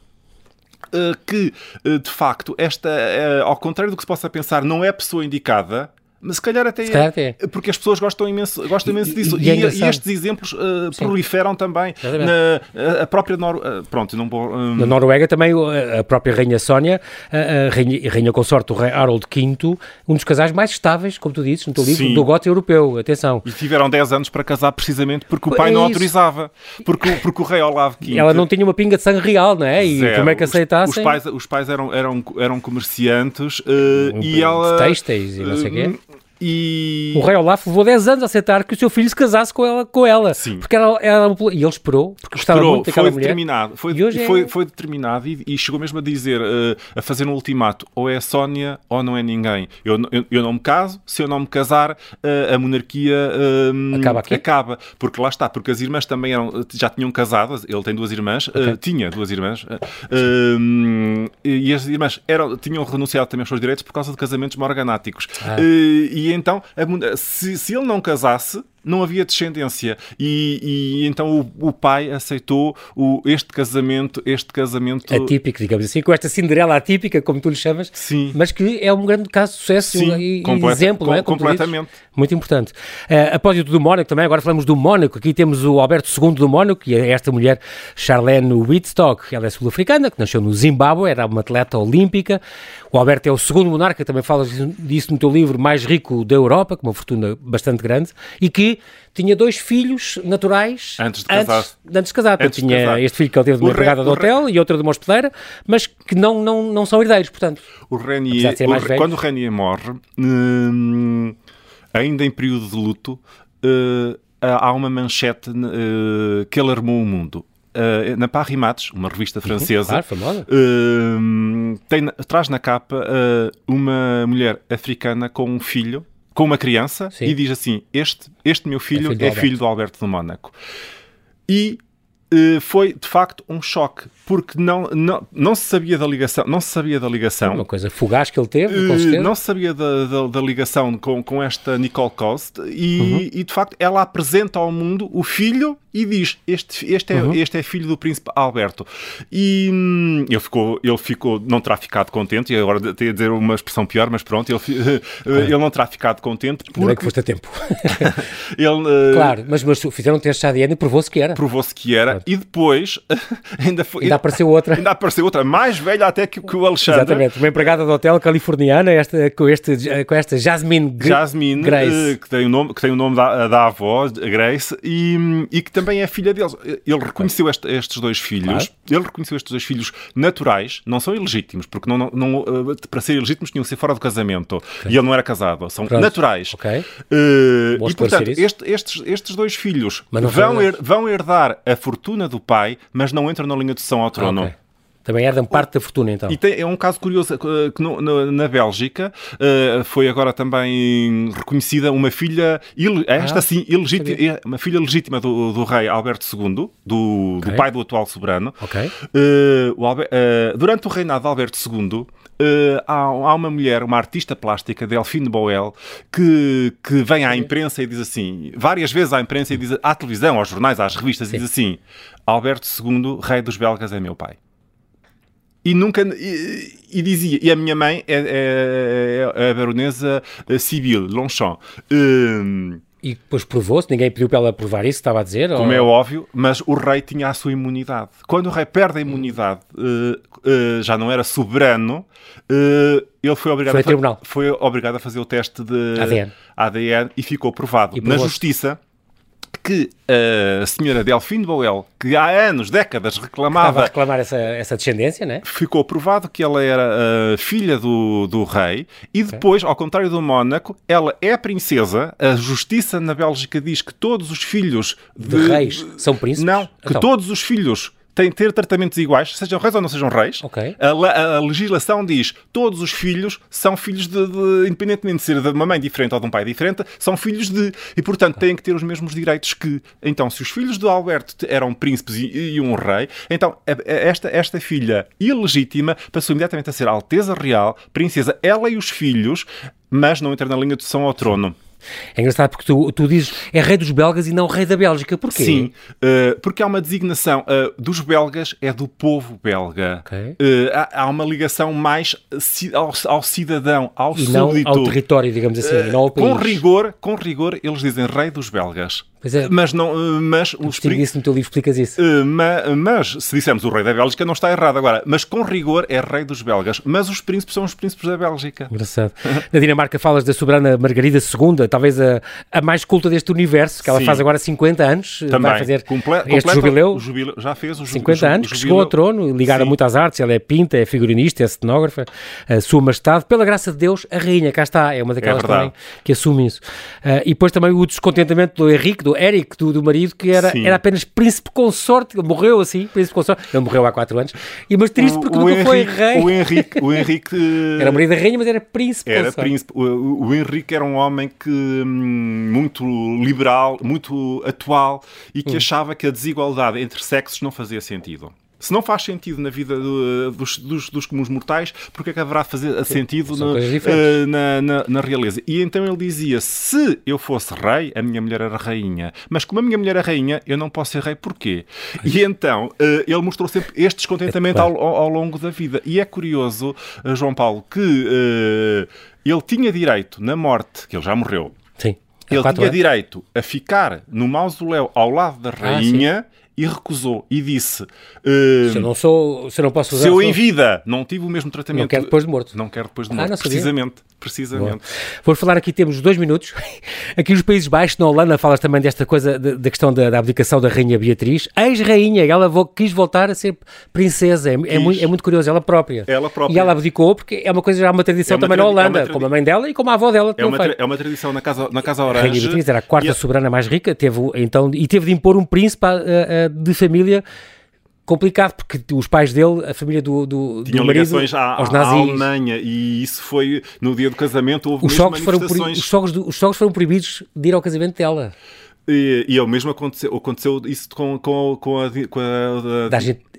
que, uh, de facto, esta, uh, ao contrário do que se possa pensar, não é a pessoa indicada. Mas se calhar até Se calhar é, até porque as pessoas gostam imenso, gostam imenso E- disso. e é E, estes exemplos uh, proliferam também. Na, a- a própria Nor... uh, Pronto, não vou... um, Na Noruega também a própria Rainha Sónia, a, a rainha, a rainha consorte, o rei Harold V, um dos casais mais estáveis, como tu dizes no teu livro, Sim. do gote europeu. Atenção. E tiveram 10 anos para casar precisamente porque o É pai não isso. autorizava. Porque, o- porque o rei Olavo V... Ela não tinha uma pinga de sangue real, não é? E Zero. como é que aceitassem? Os, pais, os pais eram, eram, eram comerciantes uh, e ela... Têxteis e não sei o quê. Uh, E... O rei Olaf levou 10 anos a aceitar que o seu filho se casasse com ela. Com ela Sim. Porque ela, ela- e ele esperou, porque gostava Esperou, muito daquela foi mulher. determinado, foi, E hoje é- foi, foi determinado e, e chegou mesmo a dizer, eh, a fazer um ultimato, ou é Sónia ou não é ninguém. Eu, eu, eu não me caso, se eu não me casar, eh, a monarquia eh, Acaba aqui? acaba. Porque lá está, porque as irmãs também eram, já tinham casado, ele tem duas irmãs, eh, tinha duas irmãs, eh, eh, e as irmãs eram, tinham renunciado também aos seus direitos por causa de casamentos morganáticos. Ah. E então, se, se ele não casasse, não havia descendência e, e então o, o pai aceitou o, este casamento este casamento Atípico, digamos assim, com esta Cinderela atípica, como tu lhe chamas, Sim. mas que é um grande caso de sucesso Sim, e, completa- exemplo, é? com- dizes. completamente. Muito importante. Uh, após do Mónaco também, agora falamos do Mónaco. Aqui temos o Alberto II do Mónaco e é esta mulher, Charlene Whitstock. Ela é sul-africana, que nasceu no Zimbábue, era uma atleta olímpica. O Alberto é o segundo monarca, também falas disso no teu livro, mais rico da Europa, com uma fortuna bastante grande, e que tinha dois filhos naturais Antes de casar. Antes, antes de casar. Antes de tinha casar. este filho que ele teve de uma O re- empregada de o re- hotel e outra de uma hospedeira, mas que não, não, não são herdeiros, portanto. o Renier, de o velho. quando o Renier morre hum, ainda em período de luto eh, há uma manchete eh, que alarmou o mundo Eh, na Paris Match, uma revista francesa Claro, famosa. Hum, tem, traz na capa uh, uma mulher africana com um filho, com uma criança, Sim. e diz assim: Este, este meu filho filho do é Alberto." filho do Alberto do Mónaco. E uh, foi de facto um choque, porque não, não, não se sabia da ligação, não se sabia da ligação. Uma coisa fugaz que ele teve, com Uh, certeza. não se sabia da, da, da ligação com, com esta Nicole Cost e, Uhum. e, de facto ela apresenta ao mundo o filho e diz este, este, é, Uhum. este é filho do príncipe Alberto e hum, ele ficou, ele ficou não terá ficado contente e agora tenho a dizer uma expressão pior mas pronto ele, fi- ele não terá ficado contente Ainda bem que porque foste a tempo. ele uh, claro, mas, mas fizeram um teste de ADN e provou-se que era. provou-se que era e depois ainda, foi, Ainda apareceu outra. ainda apareceu outra mais velha até que, que o Alexandre Exatamente, uma empregada de hotel californiana, esta, com, este, com esta Jasmine, Jasmine, Grace. eh, que tem o nome, que tem o nome da, da avó, Grace, e, e que também é filha deles. Ele reconheceu este- estes dois filhos, ele reconheceu estes dois filhos naturais, não são ilegítimos, porque não, não- eh, para ser ilegítimos tinham que ser fora do casamento. E ele não era casado, são Pronto. naturais. Ok. Eh, Bom e portanto, este- estes, estes dois filhos vão, her- vão herdar a fortuna do pai, mas não entram na linha de sucessão ao trono. ok. Também herdam parte da fortuna, então. E tem, é um caso curioso que no, no, na Bélgica uh, foi agora também reconhecida uma filha, il, esta ah, sim, ilegítima, uma filha legítima do, do rei Alberto II, do, okay. do pai do atual soberano. Okay. Uh, o Albert, uh, durante o reinado de Alberto II, há, há, uma mulher, uma artista plástica, Delphine Boel, que, que vem à imprensa e diz assim, várias vezes à imprensa e diz, à televisão, aos jornais, às revistas, Sim. e diz assim: Alberto II, rei dos belgas, é meu pai. E nunca. E, e, dizia. E a minha mãe é, é, é a baronesa Sibylle Longchamp. Um, e depois provou-se, ninguém pediu para ela provar isso, estava a dizer? Como ou... é óbvio, mas o rei tinha a sua imunidade. Quando o rei perde a imunidade, uh, uh, já não era soberano, uh, ele foi obrigado, foi, a tribunal. foi obrigado a fazer o teste de ADN, ADN e ficou provado. E Na justiça, que a senhora Delphine Boel, que há anos, décadas, reclamava... Estava a reclamar essa, essa descendência, né? Ficou provado que ela era a filha do, do rei e depois, okay. ao contrário do Mónaco, ela é princesa. A justiça na Bélgica diz que todos os filhos... De, de reis são príncipes? Não, que então. todos os filhos têm de ter tratamentos iguais, sejam reis ou não sejam reis. Okay. A, a, legislação diz todos os filhos são filhos de, de, independentemente de ser de uma mãe diferente ou de um pai diferente, são filhos de. E, portanto, têm que ter os mesmos direitos que. Então, se os filhos do Alberto eram príncipes e, e um rei, então esta, esta filha ilegítima passou imediatamente a ser Alteza Real, princesa, ela e os filhos, mas não entra na linha de sucessão ao trono. É engraçado porque tu, tu dizes é rei dos belgas e não rei da Bélgica. Porquê? Sim, uh, porque há uma designação uh, dos belgas, é do povo belga. Okay. Uh, há, há, uma ligação mais ao, ao cidadão, ao e não ao território, digamos assim, não ao país. Com rigor, com rigor, eles dizem rei dos belgas. É. Mas não, mas os isso no teu livro explicas isso. Mas, mas, se dissermos o rei da Bélgica não está errado agora, mas com rigor é rei dos belgas, mas os príncipes são os príncipes da Bélgica. Engraçado. Na Dinamarca falas da soberana Margarida II, talvez a, a mais culta deste universo, que ela Sim. faz agora 50 anos, Também. vai fazer Comple este jubileu, jubileu, Já fez o 50 anos, que chegou ao trono, ligada muito às artes, ela é pinta, é figurinista, é cenógrafa, a sua majestade, pela graça de Deus, a rainha, cá está, é uma daquelas é também que assume isso. Uh, e depois também o descontentamento do Henrique, do Eric, do, do marido, que era, era apenas príncipe consorte, ele morreu assim, príncipe consorte, ele morreu há 4 anos, e mas triste porque o nunca Henrique, foi rei. O Henrique, o Henrique era marido da rainha, mas era príncipe Era consorte. príncipe. O, o Henrique era um homem que hum, muito liberal, muito atual e que hum. achava que a desigualdade entre sexos não fazia sentido. Se não faz sentido na vida do, dos, dos, dos, comuns mortais, porque é que haverá de fazer Sim, sentido no, uh, na, na, na, realeza? E então ele dizia: se eu fosse rei, a minha mulher era rainha. Mas como a minha mulher é rainha, eu não posso ser rei, porquê? E então uh, ele mostrou sempre este descontentamento ao, ao, ao, longo da vida. E é curioso, uh, João Paulo, que ele tinha direito, na morte, que ele já morreu. Sim. Ele tinha anos. direito a ficar no mausoléu ao lado da ah, rainha. Ah, e recusou e disse: uh, Se eu não sou, se eu não posso usar. Se eu em vida não tive o mesmo tratamento. Não quero depois de morto. Não quero depois de morto. Ah, precisamente. Precisamente. Vou falar aqui, temos dois minutos. Aqui nos Países Baixos, na Holanda, falas também desta coisa, da questão da, da, abdicação da Rainha Beatriz. Ex-rainha, ela vo, quis voltar a ser princesa. É, é, muito, é, muito, curioso, ela própria. Ela própria. E ela abdicou porque é uma coisa, já uma tradição é uma também na Holanda, é como a mãe dela e como a avó dela. É uma, é uma tradição na Casa, na casa Orange. A Rainha Beatriz era a quarta soberana mais rica, teve, então, e teve de impor um príncipe a, a, de família complicado, porque os pais dele, a família do, do, Tinham do marido, ligações à, aos nazis. à Alemanha e isso foi, no dia do casamento, houve os sogros foram Os sogros, os sogros foram proibidos de ir ao casamento dela. E, e é o mesmo aconteceu, aconteceu isso com, com, com a, com a, da Argentina.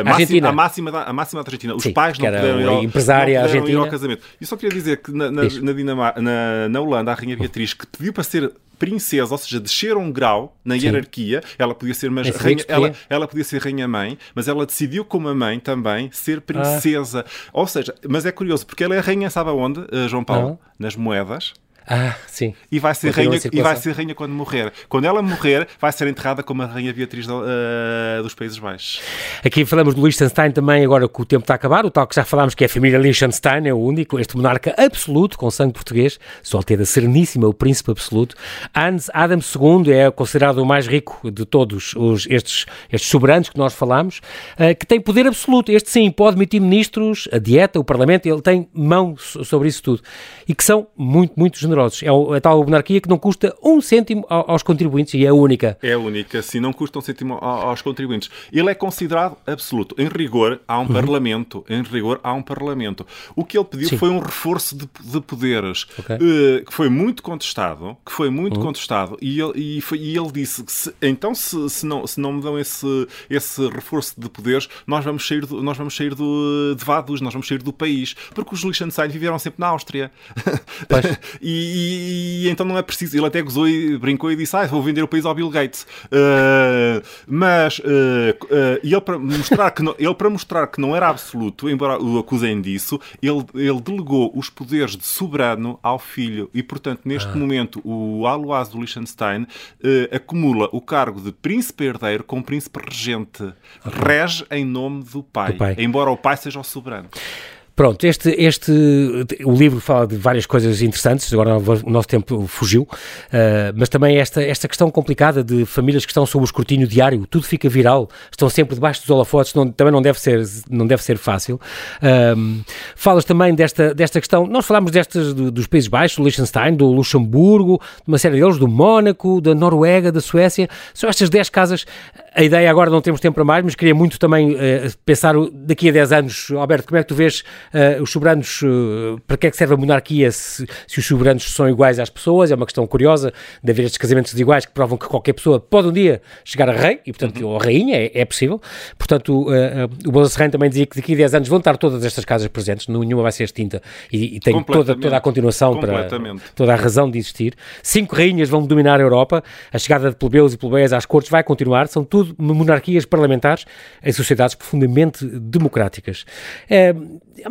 A, máxima, a, máxima da, a máxima da Argentina. Os Sim, pais não puderam, ir ao, empresária não puderam ir ao casamento. E só queria dizer que na, na, na, na, na Holanda, a Rainha Beatriz, que pediu para ser princesa, ou seja, descer um grau na Sim. hierarquia. Ela podia ser mas rainha, ela, ela podia ser rainha mãe, mas ela decidiu como a mãe também ser princesa. Ah. Ou seja, mas é curioso porque ela é rainha, sabe aonde, eh, João Paulo? Não. Nas moedas. Ah, sim. E vai ser, rainha, e vai ser rainha quando morrer. Quando ela morrer, vai ser enterrada como a rainha Beatriz uh, dos Países Baixos. Aqui falamos de Liechtenstein também, agora que o tempo está a acabar, o tal que já falámos que é a família Liechtenstein, é o único, este monarca absoluto, com sangue português, só Alteza Sereníssima, o príncipe absoluto. Hans Adam II é considerado o mais rico de todos os, estes, estes soberanos que nós falamos, uh, que tem poder absoluto. Este sim, pode emitir ministros, a dieta, o parlamento, ele tem mão sobre isso tudo. E que são muito, muito generosos generosos. É a tal monarquia que não custa um cêntimo aos contribuintes e é a única. É a única, sim, não custa um cêntimo aos contribuintes. Ele é considerado absoluto. Em rigor, há um uhum. parlamento. Em rigor, há um parlamento. O que ele pediu sim. foi um reforço de, de poderes okay. uh, que foi muito contestado, que foi muito uhum. contestado e ele, e, foi, e ele disse que se, então se, se, não, se não me dão esse, esse reforço de poderes, nós vamos sair, do, nós vamos sair do, de Vaduz, nós vamos sair do país, porque os Liechtenstein viveram sempre na Áustria. e, e, então não é preciso. Ele até gozou e brincou e disse: Ah, vou vender o país ao Bill Gates. Uh, mas uh, uh, ele, para mostrar que não, ele, para mostrar que não era absoluto, embora o acusem disso, ele, ele delegou os poderes de soberano ao filho. E, portanto, neste ah. momento, o Alois do Liechtenstein acumula o cargo de príncipe herdeiro com príncipe regente. Okay. Rege em nome do pai, do pai, embora o pai seja o soberano. Pronto, este, este, o livro fala de várias coisas interessantes, agora o nosso tempo fugiu, uh, mas também esta, esta questão complicada de famílias que estão sob o escrutínio diário, tudo fica viral, estão sempre debaixo dos holofotes, não, também não deve ser, não deve ser fácil. Uh, falas também desta, desta questão, nós falámos destas do, dos Países Baixos, do Liechtenstein, do Luxemburgo, de uma série deles, do Mónaco, da Noruega, da Suécia, são estas 10 casas, a ideia agora não temos tempo para mais, mas queria muito também uh, pensar daqui a 10 anos, Alberto, como é que tu vês Uh, os soberanos, uh, para que é que serve a monarquia se, se, os soberanos são iguais às pessoas? É uma questão curiosa de haver estes casamentos iguais que provam que qualquer pessoa pode um dia chegar a rei, e portanto, uhum. ou a rainha, é, é possível. Portanto, uh, o Bolsa também dizia que daqui a 10 anos vão estar todas estas casas presentes, nenhuma vai ser extinta e, e tem toda, toda a continuação para toda a razão de existir. Cinco rainhas vão dominar a Europa, a chegada de plebeus e plebeias às cortes vai continuar, são tudo monarquias parlamentares em sociedades profundamente democráticas. É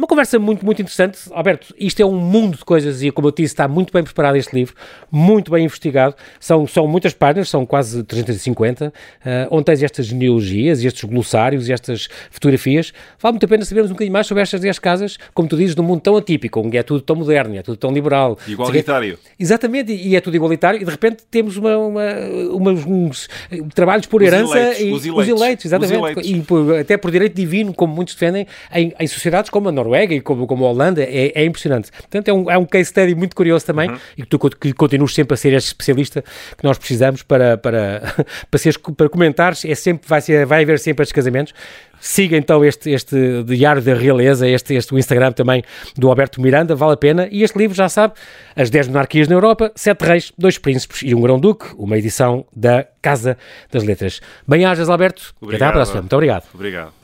uma conversa muito, muito interessante. Alberto, isto é um mundo de coisas e, como eu disse, está muito bem preparado este livro, muito bem investigado. São, são muitas páginas, são quase 350, uh, eh, onde tens estas genealogias estes glossários e estas fotografias. Vale muito a pena sabermos um bocadinho mais sobre estas 10 casas, como tu dizes, num mundo tão atípico, onde é tudo tão moderno, é tudo tão liberal. Igualitário. Exatamente, e é tudo igualitário, e de repente temos uma, uma, uma uns trabalhos por herança. Os eleitos, e, os eleitos, os eleitos exatamente. Os eleitos. E por, até por direito divino, como muitos defendem, em, em sociedades como a Noruega e como, como a Holanda, é, é impressionante. Portanto, é um, é um case study muito curioso também uhum. e que tu que continuas sempre a ser este especialista que nós precisamos para, para, para, seres, para comentares. É sempre, vai, ser, vai haver sempre estes casamentos. Siga então este, este Diário da Realeza, este, este o Instagram também do Alberto Miranda, vale a pena. E este livro, já sabe, As 10 Monarquias na Europa, Sete Reis, Dois Príncipes e um Grão-Duque, uma edição da Casa das Letras. Bem-ajas, Alberto. Obrigado. Até à próxima. Muito obrigado. Obrigado.